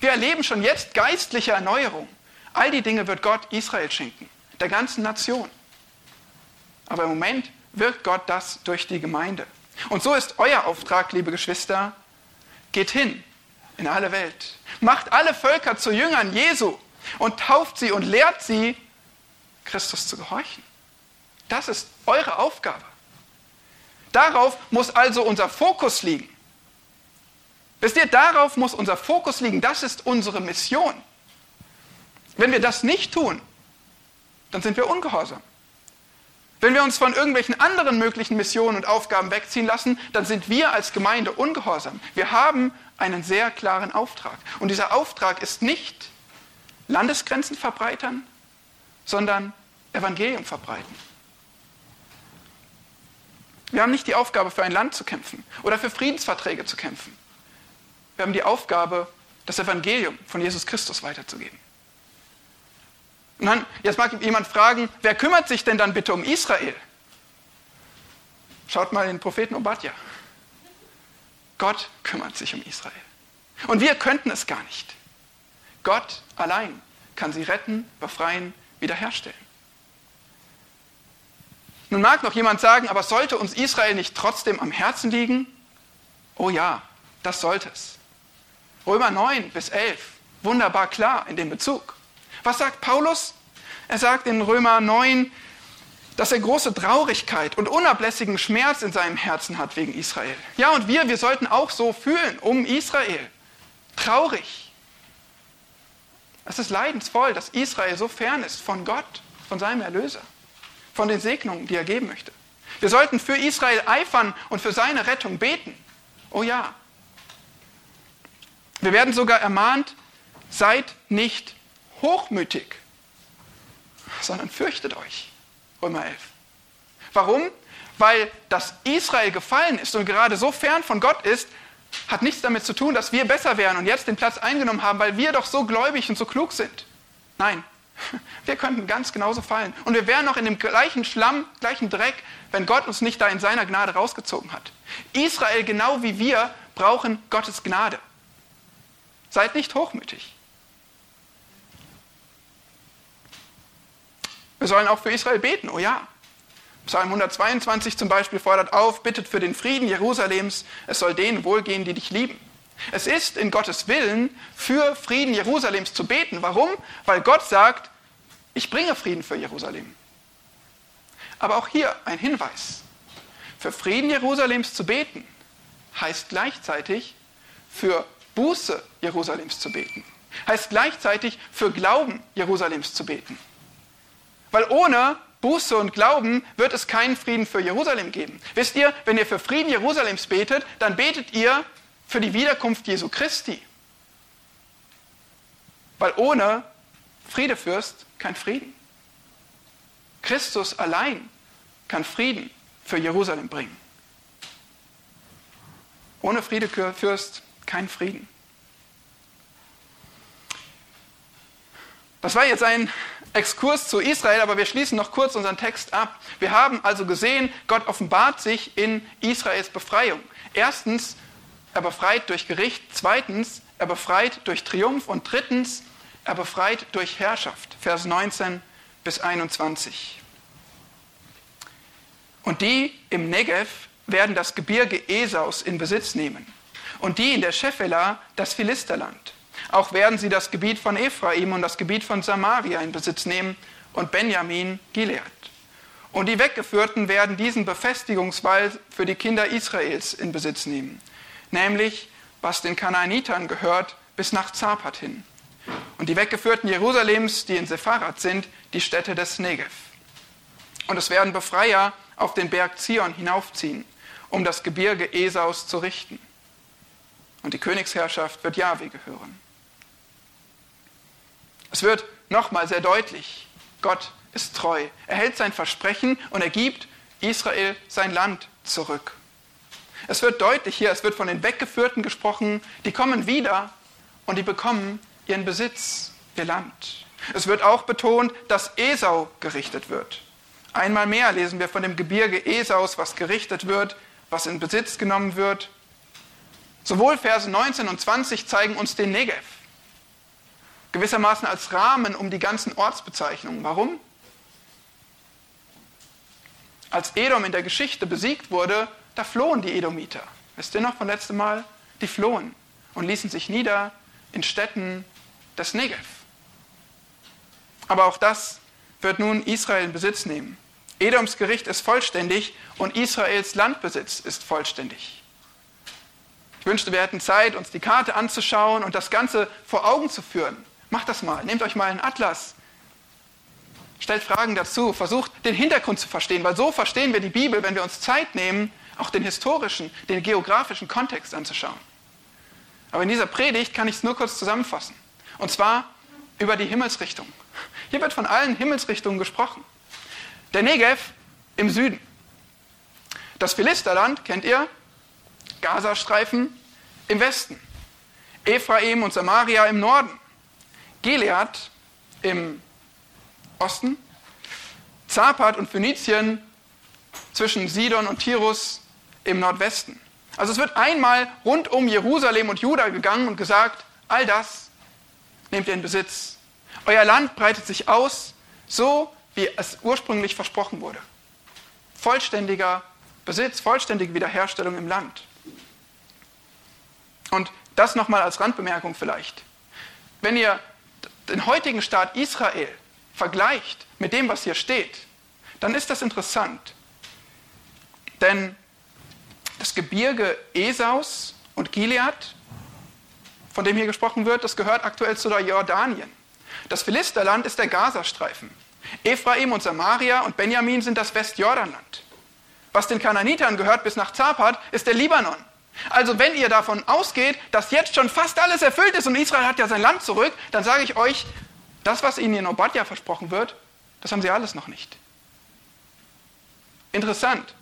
Wir erleben schon jetzt geistliche Erneuerung. All die Dinge wird Gott Israel schenken der ganzen Nation. Aber im Moment wirkt Gott das durch die Gemeinde. Und so ist euer Auftrag, liebe Geschwister, geht hin in alle Welt, macht alle Völker zu Jüngern Jesu und tauft sie und lehrt sie, Christus zu gehorchen. Das ist eure Aufgabe. Darauf muss also unser Fokus liegen. Wisst ihr, darauf muss unser Fokus liegen. Das ist unsere Mission. Wenn wir das nicht tun, dann sind wir ungehorsam. Wenn wir uns von irgendwelchen anderen möglichen Missionen und Aufgaben wegziehen lassen, dann sind wir als Gemeinde ungehorsam. Wir haben einen sehr klaren Auftrag. Und dieser Auftrag ist nicht Landesgrenzen verbreitern, sondern Evangelium verbreiten. Wir haben nicht die Aufgabe, für ein Land zu kämpfen oder für Friedensverträge zu kämpfen. Wir haben die Aufgabe, das Evangelium von Jesus Christus weiterzugeben. Und jetzt mag jemand fragen, wer kümmert sich denn dann bitte um Israel? Schaut mal den Propheten Obadja. Gott kümmert sich um Israel. Und wir könnten es gar nicht. Gott allein kann sie retten, befreien, wiederherstellen. Nun mag noch jemand sagen, aber sollte uns Israel nicht trotzdem am Herzen liegen? Oh ja, das sollte es. Römer 9 bis 11, wunderbar klar in dem Bezug. Was sagt Paulus? Er sagt in Römer 9, dass er große Traurigkeit und unablässigen Schmerz in seinem Herzen hat wegen Israel. Ja, und wir, wir sollten auch so fühlen um Israel. Traurig. Es ist leidensvoll, dass Israel so fern ist von Gott, von seinem Erlöser, von den Segnungen, die er geben möchte. Wir sollten für Israel eifern und für seine Rettung beten. Oh ja. Wir werden sogar ermahnt, seid nicht hochmütig, sondern fürchtet euch. Römer 11. Warum? Weil das Israel gefallen ist und gerade so fern von Gott ist, hat nichts damit zu tun, dass wir besser wären und jetzt den Platz eingenommen haben, weil wir doch so gläubig und so klug sind. Nein, wir könnten ganz genauso fallen. Und wir wären noch in dem gleichen Schlamm, gleichen Dreck, wenn Gott uns nicht da in seiner Gnade rausgezogen hat. Israel, genau wie wir, brauchen Gottes Gnade. Seid nicht hochmütig. Wir sollen auch für Israel beten, oh ja. Psalm 122 zum Beispiel fordert auf, bittet für den Frieden Jerusalems, es soll denen wohlgehen, die dich lieben. Es ist in Gottes Willen, für Frieden Jerusalems zu beten. Warum? Weil Gott sagt, ich bringe Frieden für Jerusalem. Aber auch hier ein Hinweis. Für Frieden Jerusalems zu beten heißt gleichzeitig für Buße Jerusalems zu beten. Heißt gleichzeitig für Glauben Jerusalems zu beten. Weil ohne Buße und Glauben wird es keinen Frieden für Jerusalem geben. Wisst ihr, wenn ihr für Frieden Jerusalems betet, dann betet ihr für die Wiederkunft Jesu Christi. Weil ohne Friedefürst kein Frieden. Christus allein kann Frieden für Jerusalem bringen. Ohne Friedefürst kein Frieden. Das war jetzt ein Exkurs zu Israel, aber wir schließen noch kurz unseren Text ab. Wir haben also gesehen, Gott offenbart sich in Israels Befreiung. Erstens, er befreit durch Gericht. Zweitens, er befreit durch Triumph. Und drittens, er befreit durch Herrschaft. Vers 19 bis 21. Und die im Negev werden das Gebirge Esaus in Besitz nehmen. Und die in der Schefela das Philisterland. Auch werden sie das Gebiet von Ephraim und das Gebiet von Samaria in Besitz nehmen und Benjamin Gilead. Und die Weggeführten werden diesen Befestigungswall für die Kinder Israels in Besitz nehmen, nämlich was den Kanaanitern gehört, bis nach Zapat hin. Und die Weggeführten Jerusalems, die in Sepharat sind, die Städte des Negev. Und es werden Befreier auf den Berg Zion hinaufziehen, um das Gebirge Esaus zu richten. Und die Königsherrschaft wird Jahwe gehören. Es wird nochmal sehr deutlich, Gott ist treu. Er hält sein Versprechen und er gibt Israel sein Land zurück. Es wird deutlich hier, es wird von den Weggeführten gesprochen, die kommen wieder und die bekommen ihren Besitz, ihr Land. Es wird auch betont, dass Esau gerichtet wird. Einmal mehr lesen wir von dem Gebirge Esaus, was gerichtet wird, was in Besitz genommen wird. Sowohl Verse 19 und 20 zeigen uns den Negev gewissermaßen als Rahmen um die ganzen Ortsbezeichnungen. Warum? Als Edom in der Geschichte besiegt wurde, da flohen die Edomiter. Wisst ihr noch von letztem Mal? Die flohen und ließen sich nieder in Städten des Negev. Aber auch das wird nun Israel in Besitz nehmen. Edoms Gericht ist vollständig und Israels Landbesitz ist vollständig. Ich wünschte, wir hätten Zeit, uns die Karte anzuschauen und das Ganze vor Augen zu führen. Macht das mal. Nehmt euch mal einen Atlas. Stellt Fragen dazu. Versucht den Hintergrund zu verstehen, weil so verstehen wir die Bibel, wenn wir uns Zeit nehmen, auch den historischen, den geografischen Kontext anzuschauen. Aber in dieser Predigt kann ich es nur kurz zusammenfassen. Und zwar über die Himmelsrichtung. Hier wird von allen Himmelsrichtungen gesprochen. Der Negev im Süden. Das Philisterland, kennt ihr? Gazastreifen im Westen. Ephraim und Samaria im Norden. Gilead im Osten, Zapat und Phönizien zwischen Sidon und Tirus im Nordwesten. Also es wird einmal rund um Jerusalem und Juda gegangen und gesagt, all das nehmt ihr in Besitz. Euer Land breitet sich aus, so wie es ursprünglich versprochen wurde. Vollständiger Besitz, vollständige Wiederherstellung im Land. Und das nochmal als Randbemerkung vielleicht. Wenn ihr den heutigen Staat Israel vergleicht mit dem, was hier steht, dann ist das interessant. Denn das Gebirge Esaus und Gilead, von dem hier gesprochen wird, das gehört aktuell zu der Jordanien. Das Philisterland ist der Gazastreifen. Ephraim und Samaria und Benjamin sind das Westjordanland. Was den Kananitern gehört bis nach Zapat, ist der Libanon. Also wenn ihr davon ausgeht, dass jetzt schon fast alles erfüllt ist und Israel hat ja sein Land zurück, dann sage ich euch, das, was ihnen in Obadja versprochen wird, das haben sie alles noch nicht. Interessant,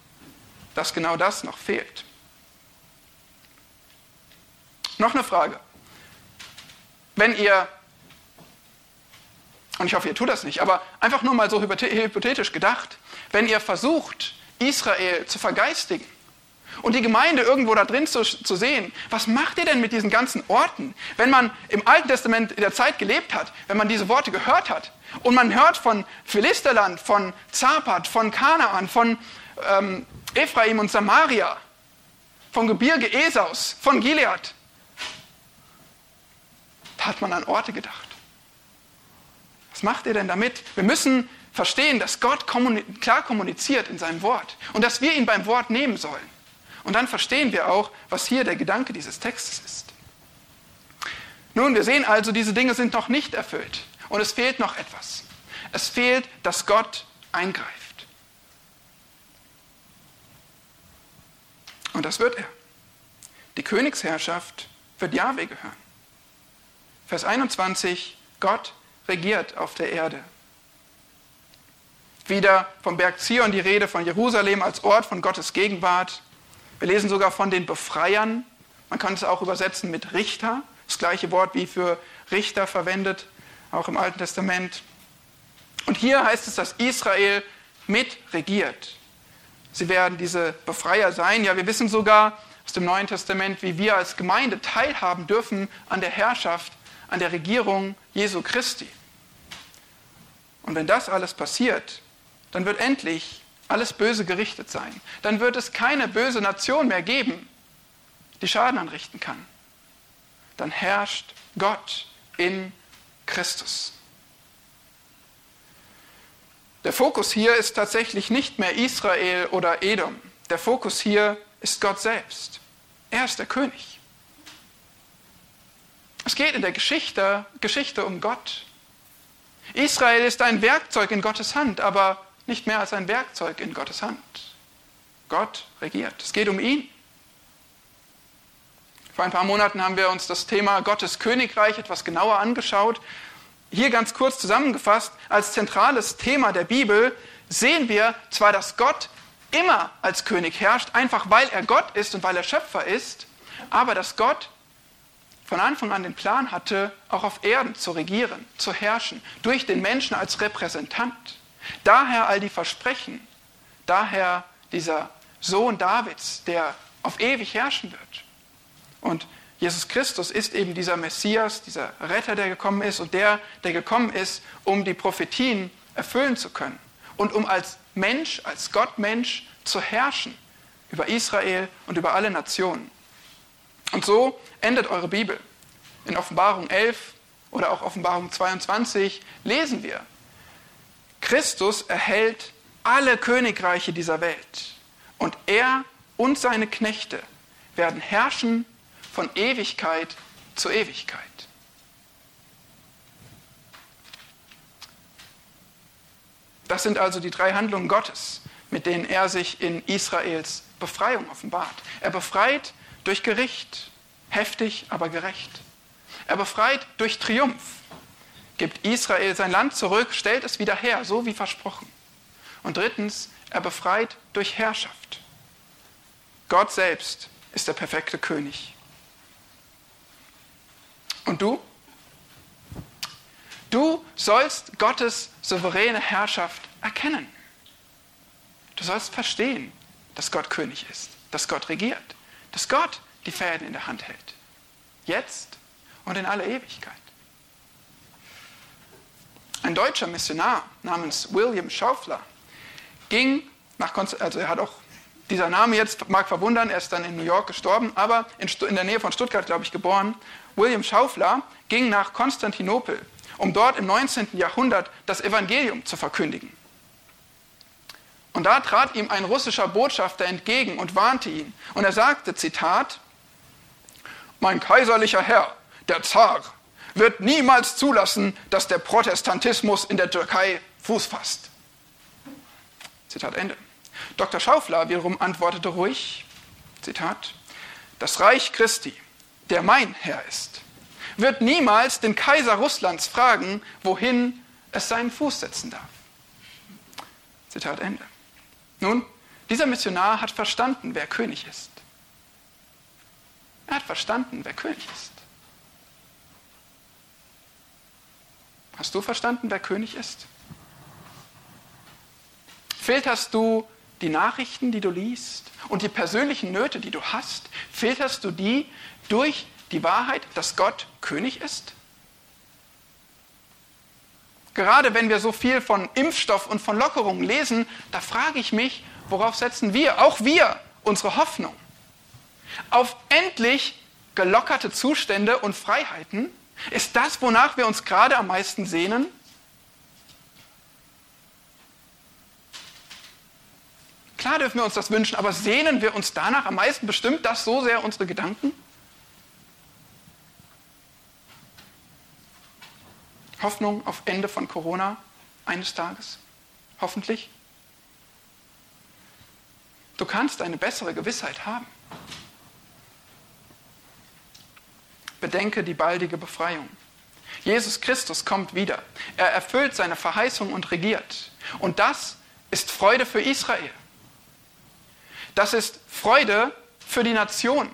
dass genau das noch fehlt. Noch eine Frage. Wenn ihr, und ich hoffe, ihr tut das nicht, aber einfach nur mal so hypothetisch gedacht, wenn ihr versucht, Israel zu vergeistigen, und die Gemeinde irgendwo da drin zu, zu sehen. Was macht ihr denn mit diesen ganzen Orten? Wenn man im Alten Testament in der Zeit gelebt hat, wenn man diese Worte gehört hat und man hört von Philisterland, von Zapat, von Kanaan, von ähm, Ephraim und Samaria, vom Gebirge Esaus, von Gilead, da hat man an Orte gedacht. Was macht ihr denn damit? Wir müssen verstehen, dass Gott klar kommuniziert in seinem Wort und dass wir ihn beim Wort nehmen sollen. Und dann verstehen wir auch, was hier der Gedanke dieses Textes ist. Nun, wir sehen also, diese Dinge sind noch nicht erfüllt. Und es fehlt noch etwas. Es fehlt, dass Gott eingreift. Und das wird er. Die Königsherrschaft wird Jahwe gehören. Vers 21, Gott regiert auf der Erde. Wieder vom Berg Zion die Rede von Jerusalem als Ort von Gottes Gegenwart. Wir lesen sogar von den Befreiern. Man kann es auch übersetzen mit Richter. Das gleiche Wort wie für Richter verwendet, auch im Alten Testament. Und hier heißt es, dass Israel mitregiert. Sie werden diese Befreier sein. Ja, wir wissen sogar aus dem Neuen Testament, wie wir als Gemeinde teilhaben dürfen an der Herrschaft, an der Regierung Jesu Christi. Und wenn das alles passiert, dann wird endlich alles Böse gerichtet sein. Dann wird es keine böse Nation mehr geben, die Schaden anrichten kann. Dann herrscht Gott in Christus. Der Fokus hier ist tatsächlich nicht mehr Israel oder Edom. Der Fokus hier ist Gott selbst. Er ist der König. Es geht in der Geschichte, Geschichte um Gott. Israel ist ein Werkzeug in Gottes Hand, aber nicht mehr als ein Werkzeug in Gottes Hand. Gott regiert. Es geht um ihn. Vor ein paar Monaten haben wir uns das Thema Gottes Königreich etwas genauer angeschaut. Hier ganz kurz zusammengefasst, als zentrales Thema der Bibel sehen wir zwar, dass Gott immer als König herrscht, einfach weil er Gott ist und weil er Schöpfer ist, aber dass Gott von Anfang an den Plan hatte, auch auf Erden zu regieren, zu herrschen, durch den Menschen als Repräsentant. Daher all die Versprechen, daher dieser Sohn Davids, der auf ewig herrschen wird. Und Jesus Christus ist eben dieser Messias, dieser Retter, der gekommen ist und der, der gekommen ist, um die Prophetien erfüllen zu können und um als Mensch, als Gottmensch zu herrschen über Israel und über alle Nationen. Und so endet eure Bibel. In Offenbarung 11 oder auch Offenbarung 22 lesen wir, Christus erhält alle Königreiche dieser Welt und er und seine Knechte werden herrschen von Ewigkeit zu Ewigkeit. Das sind also die drei Handlungen Gottes, mit denen er sich in Israels Befreiung offenbart. Er befreit durch Gericht, heftig, aber gerecht. Er befreit durch Triumph, gibt Israel sein Land zurück, stellt es wieder her, so wie versprochen. Und drittens, er befreit durch Herrschaft. Gott selbst ist der perfekte König. Und du? Du sollst Gottes souveräne Herrschaft erkennen. Du sollst verstehen, dass Gott König ist, dass Gott regiert, dass Gott die Fäden in der Hand hält. Jetzt und in aller Ewigkeit. Ein deutscher Missionar namens William Schaufler ging nach Konstantinopel, also er hat auch, dieser Name jetzt mag verwundern, er ist dann in New York gestorben, aber in, in der Nähe von Stuttgart, glaube ich, geboren. William Schaufler ging nach Konstantinopel, um dort im 19. Jahrhundert das Evangelium zu verkündigen. Und da trat ihm ein russischer Botschafter entgegen und warnte ihn. Und er sagte, Zitat, Mein kaiserlicher Herr, der Zar, wird niemals zulassen, dass der Protestantismus in der Türkei Fuß fasst. Zitat Ende. Dr. Schaufler wiederum antwortete ruhig, Zitat, das Reich Christi, der mein Herr ist, wird niemals den Kaiser Russlands fragen, wohin es seinen Fuß setzen darf. Zitat Ende. Nun, dieser Missionar hat verstanden, wer König ist. Er hat verstanden, wer König ist. Hast du verstanden, wer König ist? Filterst du die Nachrichten, die du liest und die persönlichen Nöte, die du hast, filterst du die durch die Wahrheit, dass Gott König ist? Gerade wenn wir so viel von Impfstoff und von Lockerung lesen, da frage ich mich, worauf setzen wir, auch wir, unsere Hoffnung? Auf endlich gelockerte Zustände und Freiheiten? Ist das, wonach wir uns gerade am meisten sehnen? Klar dürfen wir uns das wünschen, aber sehnen wir uns danach am meisten? Bestimmt das so sehr unsere Gedanken? Hoffnung auf Ende von Corona eines Tages? Hoffentlich? Du kannst eine bessere Gewissheit haben. Bedenke die baldige Befreiung. Jesus Christus kommt wieder. Er erfüllt seine Verheißung und regiert. Und das ist Freude für Israel. Das ist Freude für die Nation.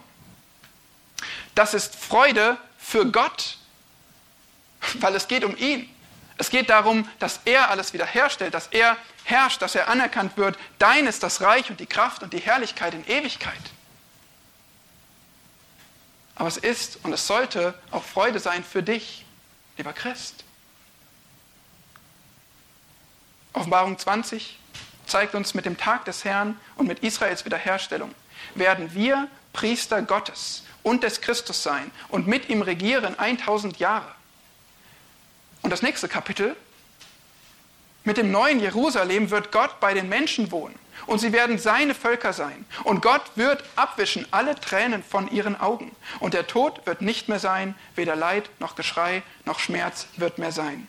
Das ist Freude für Gott weil es geht um ihn. Es geht darum, dass er alles wiederherstellt, dass er herrscht, dass er anerkannt wird. Dein ist das Reich und die Kraft und die Herrlichkeit in Ewigkeit. Aber es ist und es sollte auch Freude sein für dich, lieber Christ. Offenbarung 20 zeigt uns mit dem Tag des Herrn und mit Israels Wiederherstellung, werden wir Priester Gottes und des Christus sein und mit ihm regieren 1000 Jahre. Und das nächste Kapitel, mit dem neuen Jerusalem wird Gott bei den Menschen wohnen und sie werden seine Völker sein. Und Gott wird abwischen alle Tränen von ihren Augen. Und der Tod wird nicht mehr sein, weder Leid noch Geschrei noch Schmerz wird mehr sein.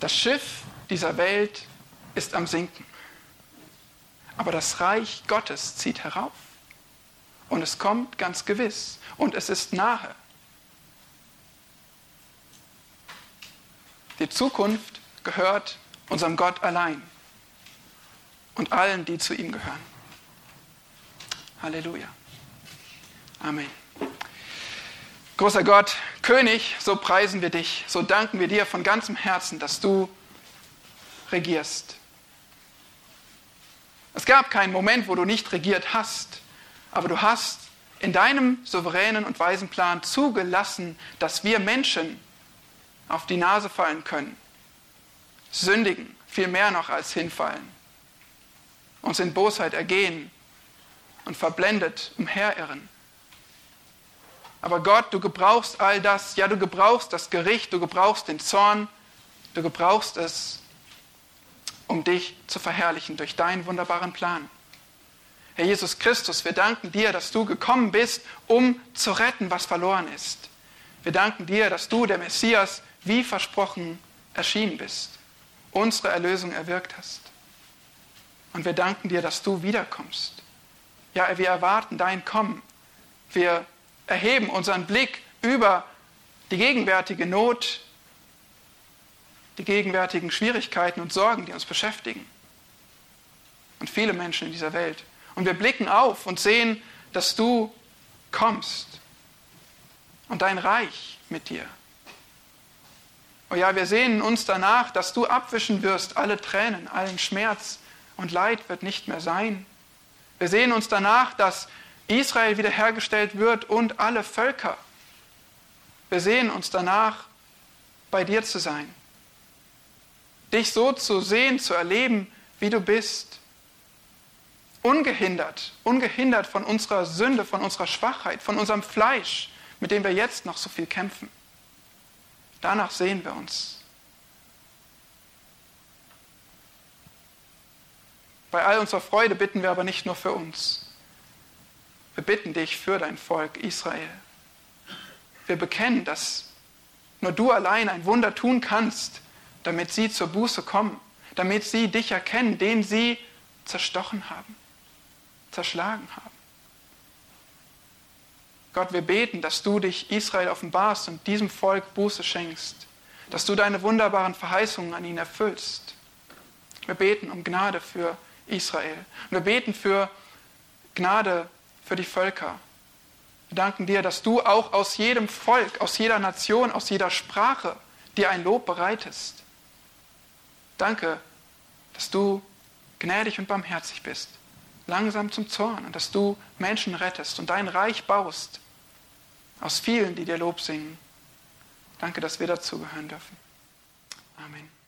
Das Schiff dieser Welt ist am Sinken. Aber das Reich Gottes zieht herauf. Und es kommt ganz gewiss. Und es ist nahe. Die Zukunft gehört unserem Gott allein und allen, die zu ihm gehören. Halleluja. Amen. Großer Gott, König, so preisen wir dich, so danken wir dir von ganzem Herzen, dass du regierst. Es gab keinen Moment, wo du nicht regiert hast. Aber du hast in deinem souveränen und weisen Plan zugelassen, dass wir Menschen auf die Nase fallen können, sündigen, viel mehr noch als hinfallen, uns in Bosheit ergehen und verblendet umherirren. Aber Gott, du gebrauchst all das, ja, du gebrauchst das Gericht, du gebrauchst den Zorn, du gebrauchst es, um dich zu verherrlichen durch deinen wunderbaren Plan. Herr Jesus Christus, wir danken dir, dass du gekommen bist, um zu retten, was verloren ist. Wir danken dir, dass du, der Messias, wie versprochen erschienen bist, unsere Erlösung erwirkt hast. Und wir danken dir, dass du wiederkommst. Ja, wir erwarten dein Kommen. Wir erheben unseren Blick über die gegenwärtige Not, die gegenwärtigen Schwierigkeiten und Sorgen, die uns beschäftigen. Und viele Menschen in dieser Welt und wir blicken auf und sehen, dass du kommst und dein Reich mit dir. Oh ja, wir sehnen uns danach, dass du abwischen wirst alle Tränen, allen Schmerz und Leid wird nicht mehr sein. Wir sehen uns danach, dass Israel wiederhergestellt wird und alle Völker. Wir sehen uns danach, bei dir zu sein, dich so zu sehen, zu erleben, wie du bist ungehindert, ungehindert von unserer Sünde, von unserer Schwachheit, von unserem Fleisch, mit dem wir jetzt noch so viel kämpfen. Danach sehen wir uns. Bei all unserer Freude bitten wir aber nicht nur für uns. Wir bitten dich für dein Volk Israel. Wir bekennen, dass nur du allein ein Wunder tun kannst, damit sie zur Buße kommen, damit sie dich erkennen, den sie zerstochen haben, zerschlagen haben. Gott, wir beten, dass du dich Israel offenbarst und diesem Volk Buße schenkst, dass du deine wunderbaren Verheißungen an ihn erfüllst. Wir beten um Gnade für Israel. Und wir beten für Gnade für die Völker. Wir danken dir, dass du auch aus jedem Volk, aus jeder Nation, aus jeder Sprache dir ein Lob bereitest. Danke, dass du gnädig und barmherzig bist, langsam zum Zorn und dass du Menschen rettest und dein Reich baust aus vielen, die dir Lob singen. Danke, dass wir dazugehören dürfen. Amen.